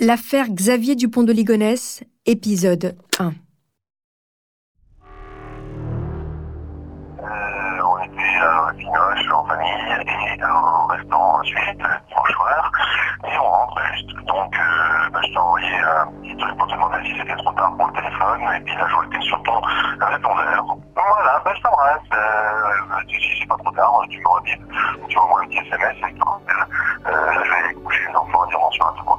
L'affaire Xavier Dupont de Ligonnès, épisode 1. Euh, on était à Pinoche en famille et au restaurant ensuite dimanche soir et on rentre juste. Donc euh, bah, je t'ai envoyé un petit truc pour te demander si c'était trop tard pour le téléphone et puis là je t'es sur ton répondeur. Voilà, bah, je t'embrasse. Euh, si si c'est pas trop tard, tu m'auras dit, tu m'envoies un petit SMS et tu. Euh, je vais coucher les enfants diront sur un tour.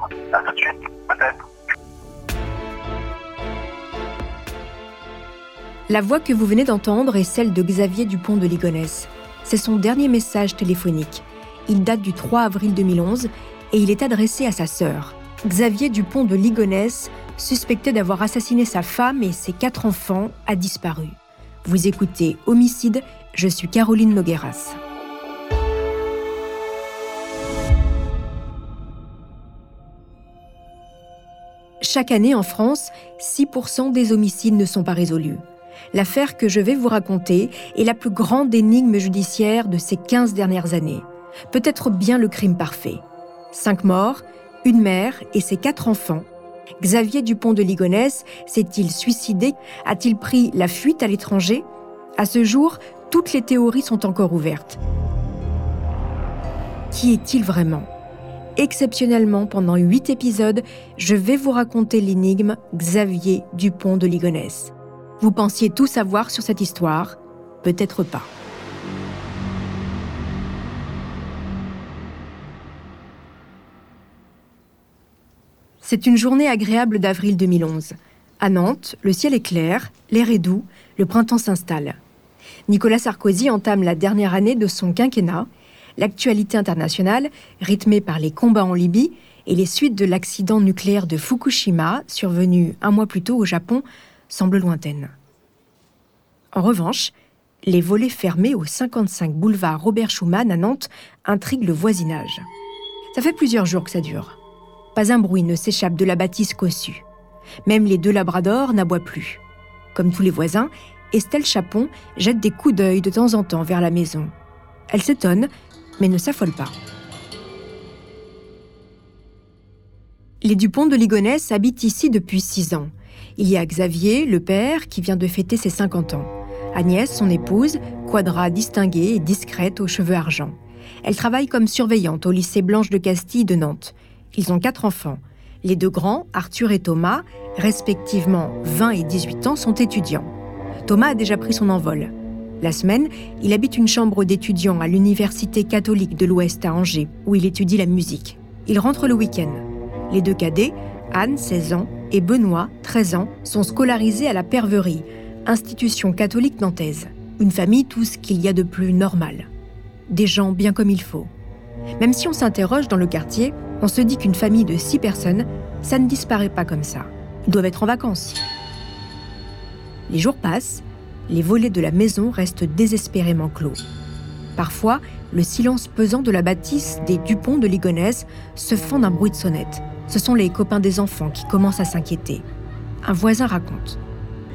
La voix que vous venez d'entendre est celle de Xavier Dupont de Ligonnès. C'est son dernier message téléphonique. Il date du 3 avril 2011 et il est adressé à sa sœur. Xavier Dupont de Ligonnès, suspecté d'avoir assassiné sa femme et ses quatre enfants, a disparu. Vous écoutez Homicide, je suis Caroline Nogueras. Chaque année en France, 6% des homicides ne sont pas résolus. L'affaire que je vais vous raconter est la plus grande énigme judiciaire de ces 15 dernières années. Peut-être bien le crime parfait. Cinq morts, une mère et ses quatre enfants. Xavier Dupont de Ligonnès s'est-il suicidé? A-t-il pris la fuite à l'étranger? À ce jour, toutes les théories sont encore ouvertes. Qui est-il vraiment? Exceptionnellement, pendant huit épisodes, je vais vous raconter l'énigme Xavier Dupont de Ligonnès. Vous pensiez tout savoir sur cette histoire? Peut-être pas. C'est une journée agréable d'avril 2011. À Nantes, le ciel est clair, l'air est doux, le printemps s'installe. Nicolas Sarkozy entame la dernière année de son quinquennat. L'actualité internationale, rythmée par les combats en Libye et les suites de l'accident nucléaire de Fukushima, survenu un mois plus tôt au Japon, semble lointaine. En revanche, les volets fermés au 55 boulevard Robert Schumann à Nantes intriguent le voisinage. Ça fait plusieurs jours que ça dure. Pas un bruit ne s'échappe de la bâtisse cossue. Même les deux labradors n'aboient plus. Comme tous les voisins, Estelle Chapon jette des coups d'œil de temps en temps vers la maison. Elle s'étonne, mais ne s'affole pas. Les Dupont de Ligonnès habitent ici depuis six ans. Il y a Xavier, le père, qui vient de fêter ses 50 ans. Agnès, son épouse, quadra distinguée et discrète aux cheveux argent. Elle travaille comme surveillante au lycée Blanche de Castille de Nantes. Ils ont quatre enfants. Les deux grands, Arthur et Thomas, respectivement 20 et 18 ans, sont étudiants. Thomas a déjà pris son envol. La semaine, il habite une chambre d'étudiant à l'Université catholique de l'Ouest à Angers, où il étudie la musique. Il rentre le week-end. Les deux cadets, Anne, 16 ans, et Benoît, 13 ans, sont scolarisés à la Perverie, institution catholique nantaise. Une famille, tout ce qu'il y a de plus normal. Des gens bien comme il faut. Même si on s'interroge dans le quartier, on se dit qu'une famille de six personnes, ça ne disparaît pas comme ça. Ils doivent être en vacances. Les jours passent, les volets de la maison restent désespérément clos. Parfois, le silence pesant de la bâtisse des Dupont de Ligonnès se fend d'un bruit de sonnette. Ce sont les copains des enfants qui commencent à s'inquiéter. Un voisin raconte.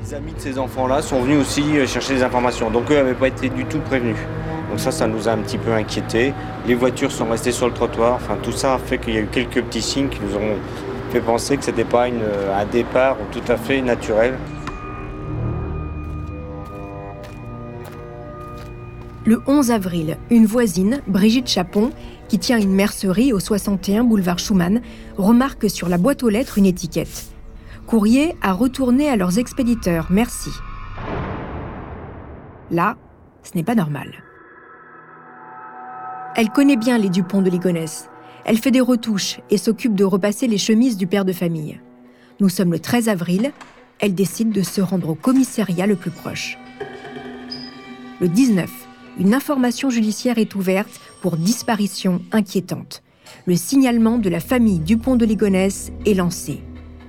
Les amis de ces enfants-là sont venus aussi euh, chercher des informations, donc eux n'avaient pas été du tout prévenus. Donc ça, ça nous a un petit peu inquiétés. Les voitures sont restées sur le trottoir, enfin tout ça a fait qu'il y a eu quelques petits signes qui nous ont fait penser que ce n'était pas une, un départ tout à fait naturel. Le 11 avril, une voisine, Brigitte Chapon, qui tient une mercerie au 61 boulevard Schumann, remarque sur la boîte aux lettres une étiquette. Courrier à retourner à leurs expéditeurs, merci. Là, ce n'est pas normal. Elle connaît bien les Dupont de Ligonnès. Elle fait des retouches et s'occupe de repasser les chemises du père de famille. Nous sommes le 13 avril. Elle décide de se rendre au commissariat le plus proche. Le 19, une information judiciaire est ouverte pour disparition inquiétante. Le signalement de la famille Dupont de Ligonnès est lancé.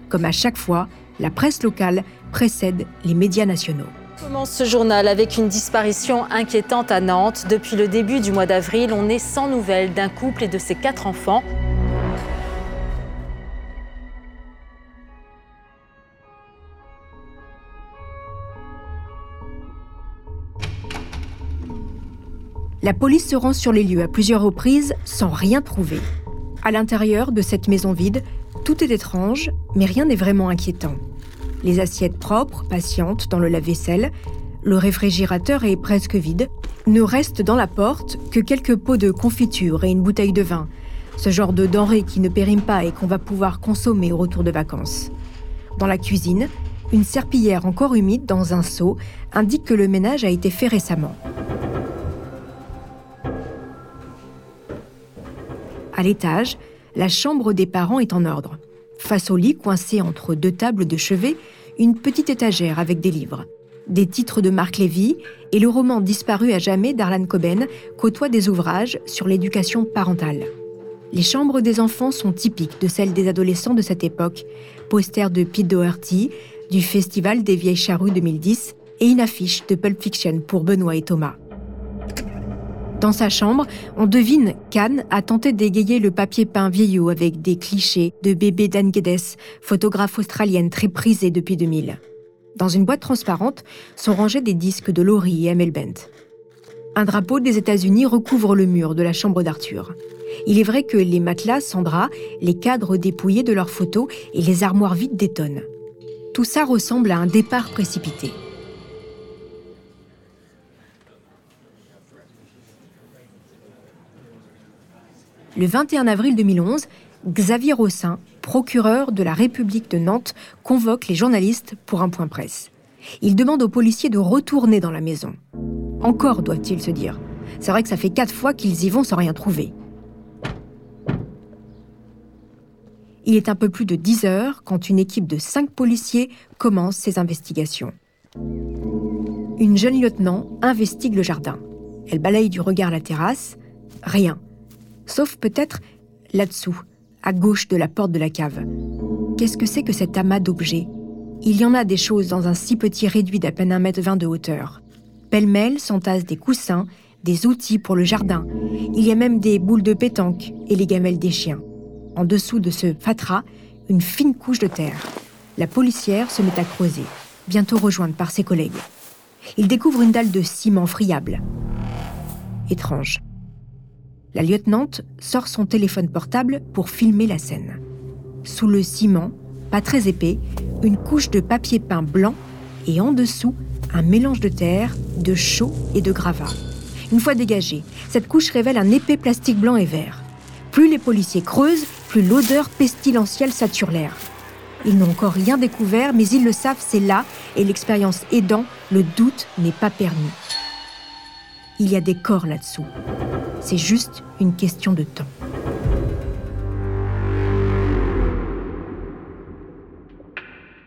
Comme à chaque fois, la presse locale précède les médias nationaux. On commence ce journal avec une disparition inquiétante à Nantes. Depuis le début du mois d'avril, on est sans nouvelles d'un couple et de ses quatre enfants. La police se rend sur les lieux à plusieurs reprises sans rien trouver. À l'intérieur de cette maison vide, Tout est étrange, mais rien n'est vraiment inquiétant. Les assiettes propres, patientes dans le lave-vaisselle, le réfrigérateur est presque vide. Ne reste dans la porte que quelques pots de confiture et une bouteille de vin. Ce genre de denrées qui ne périment pas et qu'on va pouvoir consommer au retour de vacances. Dans la cuisine, une serpillière encore humide dans un seau indique que le ménage a été fait récemment. À l'étage, la chambre des parents est en ordre. Face au lit coincé entre deux tables de chevet, une petite étagère avec des livres des titres de Marc Lévy et le roman disparu à jamais d'Arlan Coben côtoient des ouvrages sur l'éducation parentale. Les chambres des enfants sont typiques de celles des adolescents de cette époque. Poster de Pete Doherty, du Festival des Vieilles Charrues 2010 et une affiche de Pulp Fiction pour Benoît et Thomas. Dans sa chambre, on devine qu'Anne a tenté d'égayer le papier peint vieillot avec des clichés de bébé Dan Geddes, photographe australienne très prisée depuis 2000. Dans une boîte transparente sont rangés des disques de Laurie et Amel Bent. Un drapeau des États-Unis recouvre le mur de la chambre d'Arthur. Il est vrai que les matelas sans drap, les cadres dépouillés de leurs photos et les armoires vides détonnent. Tout ça ressemble à un départ précipité. Le 21 avril 2011, Xavier Rossin, procureur de la République de Nantes, convoque les journalistes pour un point presse. Il demande aux policiers de retourner dans la maison. Encore, doivent-ils se dire. C'est vrai que ça fait quatre fois qu'ils y vont sans rien trouver. Il est un peu plus de 10 heures quand une équipe de cinq policiers commence ses investigations. Une jeune lieutenant investigue le jardin. Elle balaye du regard la terrasse. Rien. Sauf peut-être là-dessous, à gauche de la porte de la cave. Qu'est-ce que c'est que cet amas d'objets? Il y en a des choses dans un si petit réduit d'à peine un mètre vingt de hauteur. Pêle-mêle s'entassent des coussins, des outils pour le jardin. Il y a même des boules de pétanque et les gamelles des chiens. En dessous de ce fatras, une fine couche de terre. La policière se met à creuser, bientôt rejointe par ses collègues. Il découvre une dalle de ciment friable. Étrange la lieutenante sort son téléphone portable pour filmer la scène. Sous le ciment, pas très épais, une couche de papier peint blanc et en dessous, un mélange de terre, de chaux et de gravats. Une fois dégagée, cette couche révèle un épais plastique blanc et vert. Plus les policiers creusent, plus l'odeur pestilentielle sature l'air. Ils n'ont encore rien découvert, mais ils le savent, c'est là, et l'expérience aidant, le doute n'est pas permis. Il y a des corps là-dessous. C'est juste une question de temps.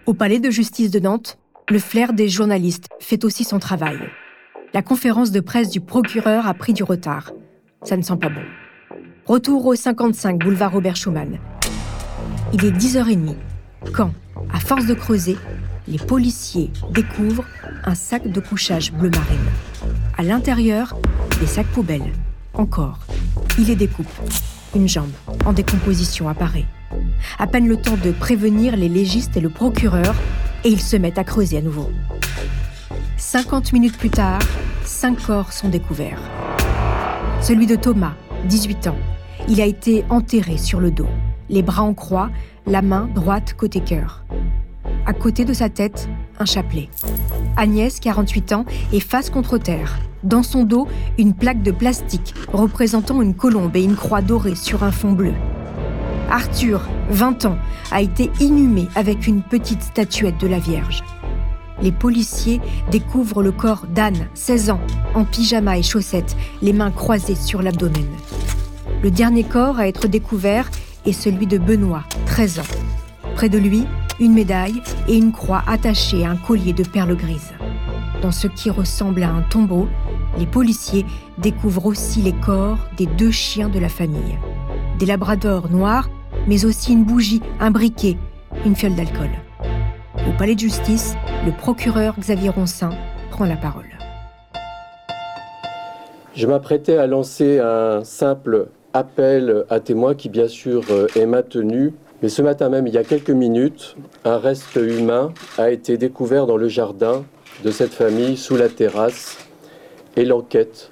Au palais de justice de Nantes, le flair des journalistes fait aussi son travail. La conférence de presse du procureur a pris du retard. Ça ne sent pas bon. Retour au 55 boulevard Robert Schumann. Il est 10h30 quand, à force de creuser, les policiers découvrent un sac de couchage bleu marine. À l'intérieur, des sacs poubelles encore. Il les découpe. Une jambe, en décomposition, apparaît. À peine le temps de prévenir les légistes et le procureur, et ils se mettent à creuser à nouveau. 50 minutes plus tard, cinq corps sont découverts. Celui de Thomas, 18 ans. Il a été enterré sur le dos, les bras en croix, la main droite côté cœur. À côté de sa tête, un chapelet. Agnès, 48 ans, est face contre terre. Dans son dos, une plaque de plastique représentant une colombe et une croix dorée sur un fond bleu. Arthur, 20 ans, a été inhumé avec une petite statuette de la Vierge. Les policiers découvrent le corps d'Anne, 16 ans, en pyjama et chaussettes, les mains croisées sur l'abdomen. Le dernier corps à être découvert est celui de Benoît, 13 ans. Près de lui, une médaille et une croix attachée à un collier de perles grises. Dans ce qui ressemble à un tombeau, les policiers découvrent aussi les corps des deux chiens de la famille. Des labradors noirs, mais aussi une bougie, un briquet, une fiole d'alcool. Au palais de justice, le procureur Xavier Ronsin prend la parole. Je m'apprêtais à lancer un simple appel à témoins qui bien sûr est maintenu mais ce matin même, il y a quelques minutes, un reste humain a été découvert dans le jardin de cette famille, sous la terrasse, et l'enquête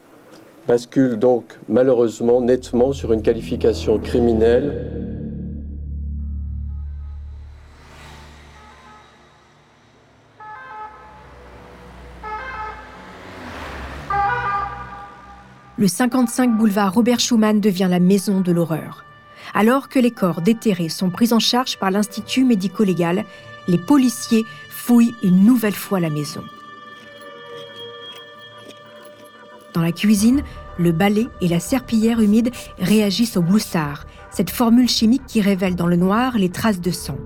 bascule donc malheureusement nettement sur une qualification criminelle. Le 55 boulevard Robert Schumann devient la maison de l'horreur. Alors que les corps déterrés sont pris en charge par l'Institut médico-légal, les policiers fouillent une nouvelle fois la maison. Dans la cuisine, le balai et la serpillière humide réagissent au Star, cette formule chimique qui révèle dans le noir les traces de sang.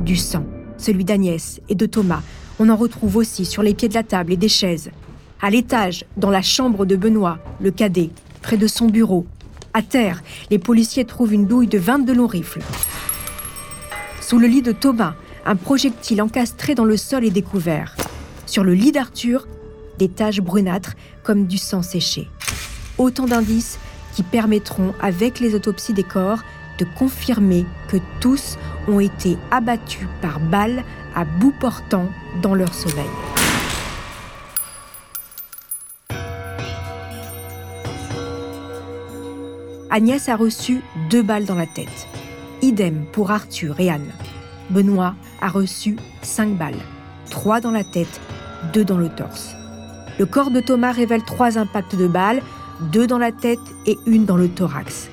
Du sang, celui d'Agnès et de Thomas, on en retrouve aussi sur les pieds de la table et des chaises. À l'étage, dans la chambre de Benoît, le cadet, près de son bureau. À terre, les policiers trouvent une douille de 22 longs rifles. Sous le lit de Thomas, un projectile encastré dans le sol est découvert. Sur le lit d'Arthur, des taches brunâtres comme du sang séché. Autant d'indices qui permettront, avec les autopsies des corps, de confirmer que tous ont été abattus par balles à bout portant dans leur sommeil. Agnès a reçu deux balles dans la tête. Idem pour Arthur et Anne. Benoît a reçu cinq balles, trois dans la tête, deux dans le torse. Le corps de Thomas révèle trois impacts de balles, deux dans la tête et une dans le thorax.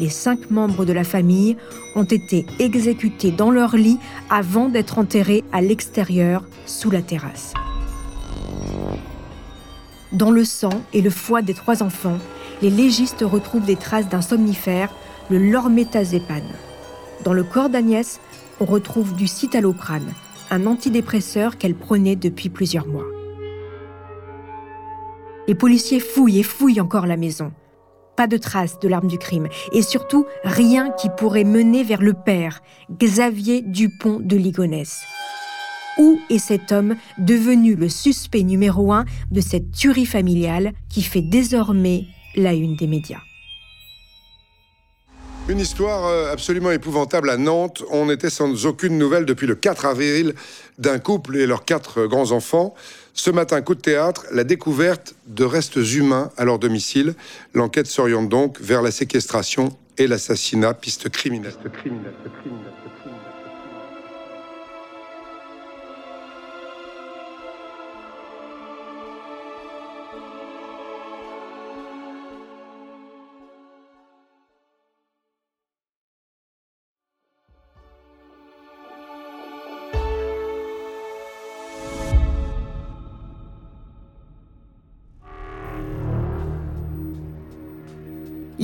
Les cinq membres de la famille ont été exécutés dans leur lit avant d'être enterrés à l'extérieur, sous la terrasse. Dans le sang et le foie des trois enfants, les légistes retrouvent des traces d'un somnifère, le lormétazépane. Dans le corps d'Agnès, on retrouve du citalopram, un antidépresseur qu'elle prenait depuis plusieurs mois. Les policiers fouillent et fouillent encore la maison. Pas de traces de l'arme du crime et surtout rien qui pourrait mener vers le père, Xavier Dupont de Ligonnès. Où est cet homme devenu le suspect numéro un de cette tuerie familiale qui fait désormais la une des médias une histoire euh, absolument épouvantable à Nantes. On n'était sans aucune nouvelle depuis le 4 avril d'un couple et leurs quatre grands-enfants. Ce matin, coup de théâtre, la découverte de restes humains à leur domicile. L'enquête s'oriente donc vers la séquestration et l'assassinat, piste criminelle.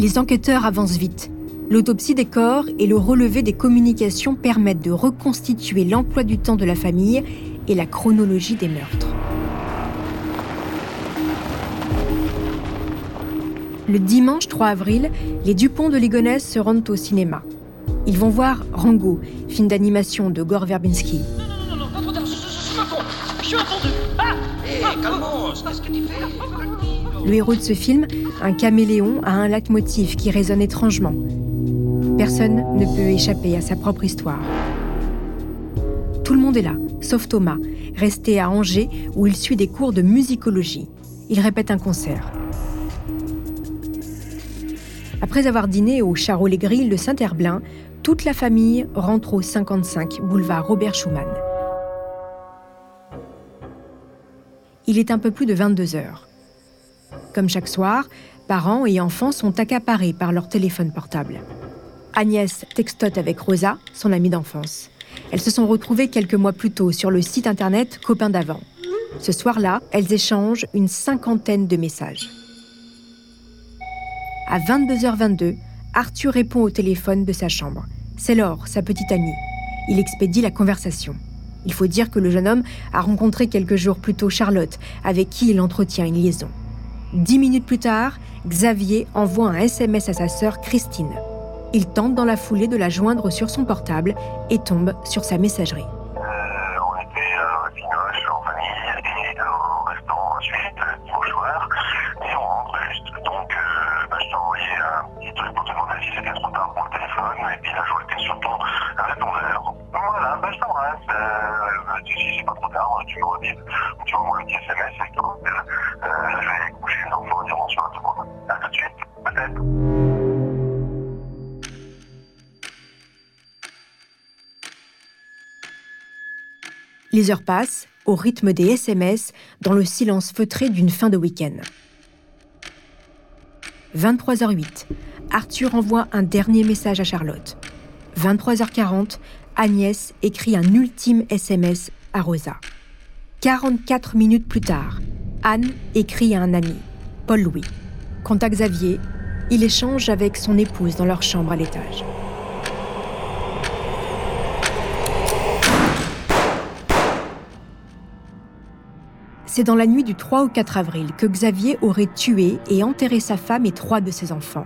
Les enquêteurs avancent vite. L'autopsie des corps et le relevé des communications permettent de reconstituer l'emploi du temps de la famille et la chronologie des meurtres. Le dimanche 3 avril, les Dupont de Ligonnès se rendent au cinéma. Ils vont voir Rango, film d'animation de Gore Verbinski. Non, non, non, non, je suis Ah, qu'est-ce que tu fais le héros de ce film, un caméléon, a un leitmotiv qui résonne étrangement. Personne ne peut échapper à sa propre histoire. Tout le monde est là, sauf Thomas, resté à Angers où il suit des cours de musicologie. Il répète un concert. Après avoir dîné au Charolais-Grill de Saint-Herblain, toute la famille rentre au 55 boulevard Robert Schumann. Il est un peu plus de 22 heures. Comme chaque soir, parents et enfants sont accaparés par leur téléphone portable. Agnès textote avec Rosa, son amie d'enfance. Elles se sont retrouvées quelques mois plus tôt sur le site internet Copains d'avant. Ce soir-là, elles échangent une cinquantaine de messages. À 22h22, Arthur répond au téléphone de sa chambre. C'est Laure, sa petite amie. Il expédie la conversation. Il faut dire que le jeune homme a rencontré quelques jours plus tôt Charlotte, avec qui il entretient une liaison. Dix minutes plus tard, Xavier envoie un SMS à sa sœur Christine. Il tente dans la foulée de la joindre sur son portable et tombe sur sa messagerie. Euh, on était à Pinoche en famille Les heures passent, au rythme des SMS, dans le silence feutré d'une fin de week-end. 23h08, Arthur envoie un dernier message à Charlotte. 23h40, Agnès écrit un ultime SMS à Rosa. 44 minutes plus tard, Anne écrit à un ami, Paul-Louis. Quant à Xavier, il échange avec son épouse dans leur chambre à l'étage. C'est dans la nuit du 3 au 4 avril que Xavier aurait tué et enterré sa femme et trois de ses enfants.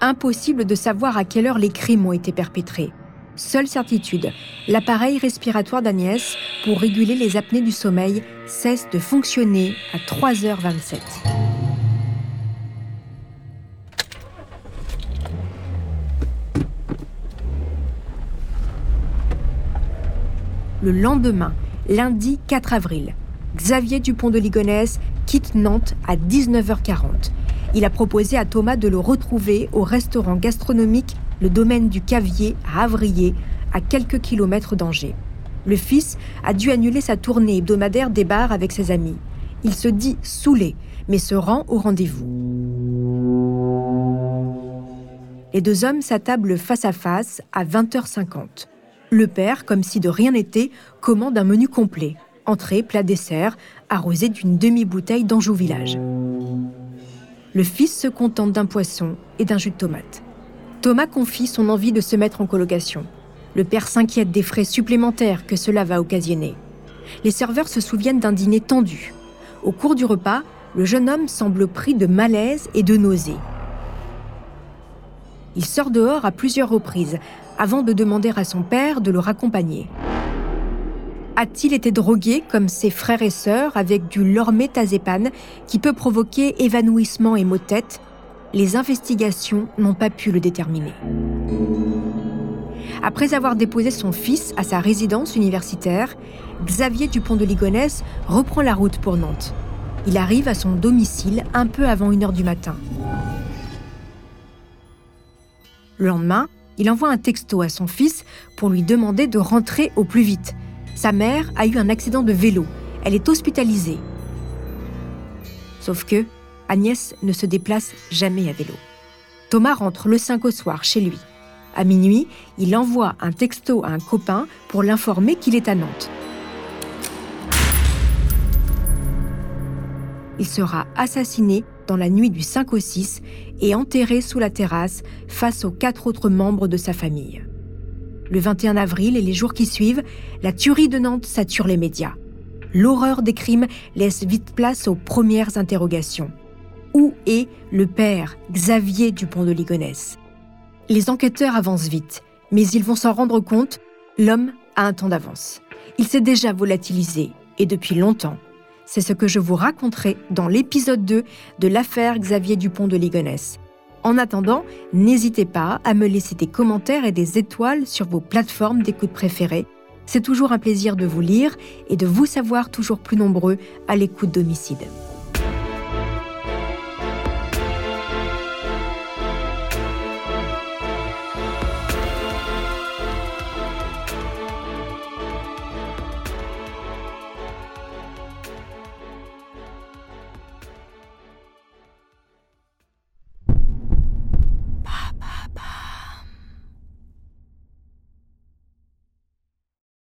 Impossible de savoir à quelle heure les crimes ont été perpétrés. Seule certitude, l'appareil respiratoire d'Agnès, pour réguler les apnées du sommeil, cesse de fonctionner à 3h27. Le lendemain, lundi 4 avril, Xavier Dupont de Ligonnès quitte Nantes à 19h40. Il a proposé à Thomas de le retrouver au restaurant gastronomique Le Domaine du Cavier à Avrier, à quelques kilomètres d'Angers. Le fils a dû annuler sa tournée hebdomadaire des bars avec ses amis. Il se dit saoulé, mais se rend au rendez-vous. Les deux hommes s'attablent face à face à 20h50. Le père, comme si de rien n'était, commande un menu complet entrée, plat, dessert, arrosé d'une demi-bouteille d'Anjou Village. Le fils se contente d'un poisson et d'un jus de tomate. Thomas confie son envie de se mettre en colocation. Le père s'inquiète des frais supplémentaires que cela va occasionner. Les serveurs se souviennent d'un dîner tendu. Au cours du repas, le jeune homme semble pris de malaise et de nausées. Il sort dehors à plusieurs reprises avant de demander à son père de le raccompagner. A-t-il été drogué comme ses frères et sœurs avec du lormétazépane qui peut provoquer évanouissement et maux de tête Les investigations n'ont pas pu le déterminer. Après avoir déposé son fils à sa résidence universitaire, Xavier Dupont de Ligonnès reprend la route pour Nantes. Il arrive à son domicile un peu avant 1h du matin. Le lendemain, il envoie un texto à son fils pour lui demander de rentrer au plus vite, sa mère a eu un accident de vélo. Elle est hospitalisée. Sauf que Agnès ne se déplace jamais à vélo. Thomas rentre le 5 au soir chez lui. À minuit, il envoie un texto à un copain pour l'informer qu'il est à Nantes. Il sera assassiné dans la nuit du 5 au 6 et enterré sous la terrasse face aux quatre autres membres de sa famille. Le 21 avril et les jours qui suivent, la tuerie de Nantes sature les médias. L'horreur des crimes laisse vite place aux premières interrogations. Où est le père Xavier Dupont de Ligonnès? Les enquêteurs avancent vite, mais ils vont s'en rendre compte, l'homme a un temps d'avance. Il s'est déjà volatilisé, et depuis longtemps. C'est ce que je vous raconterai dans l'épisode 2 de l'affaire Xavier Dupont de Ligonnès. En attendant, n'hésitez pas à me laisser des commentaires et des étoiles sur vos plateformes d'écoute préférées. C'est toujours un plaisir de vous lire et de vous savoir toujours plus nombreux à l'écoute d'homicide.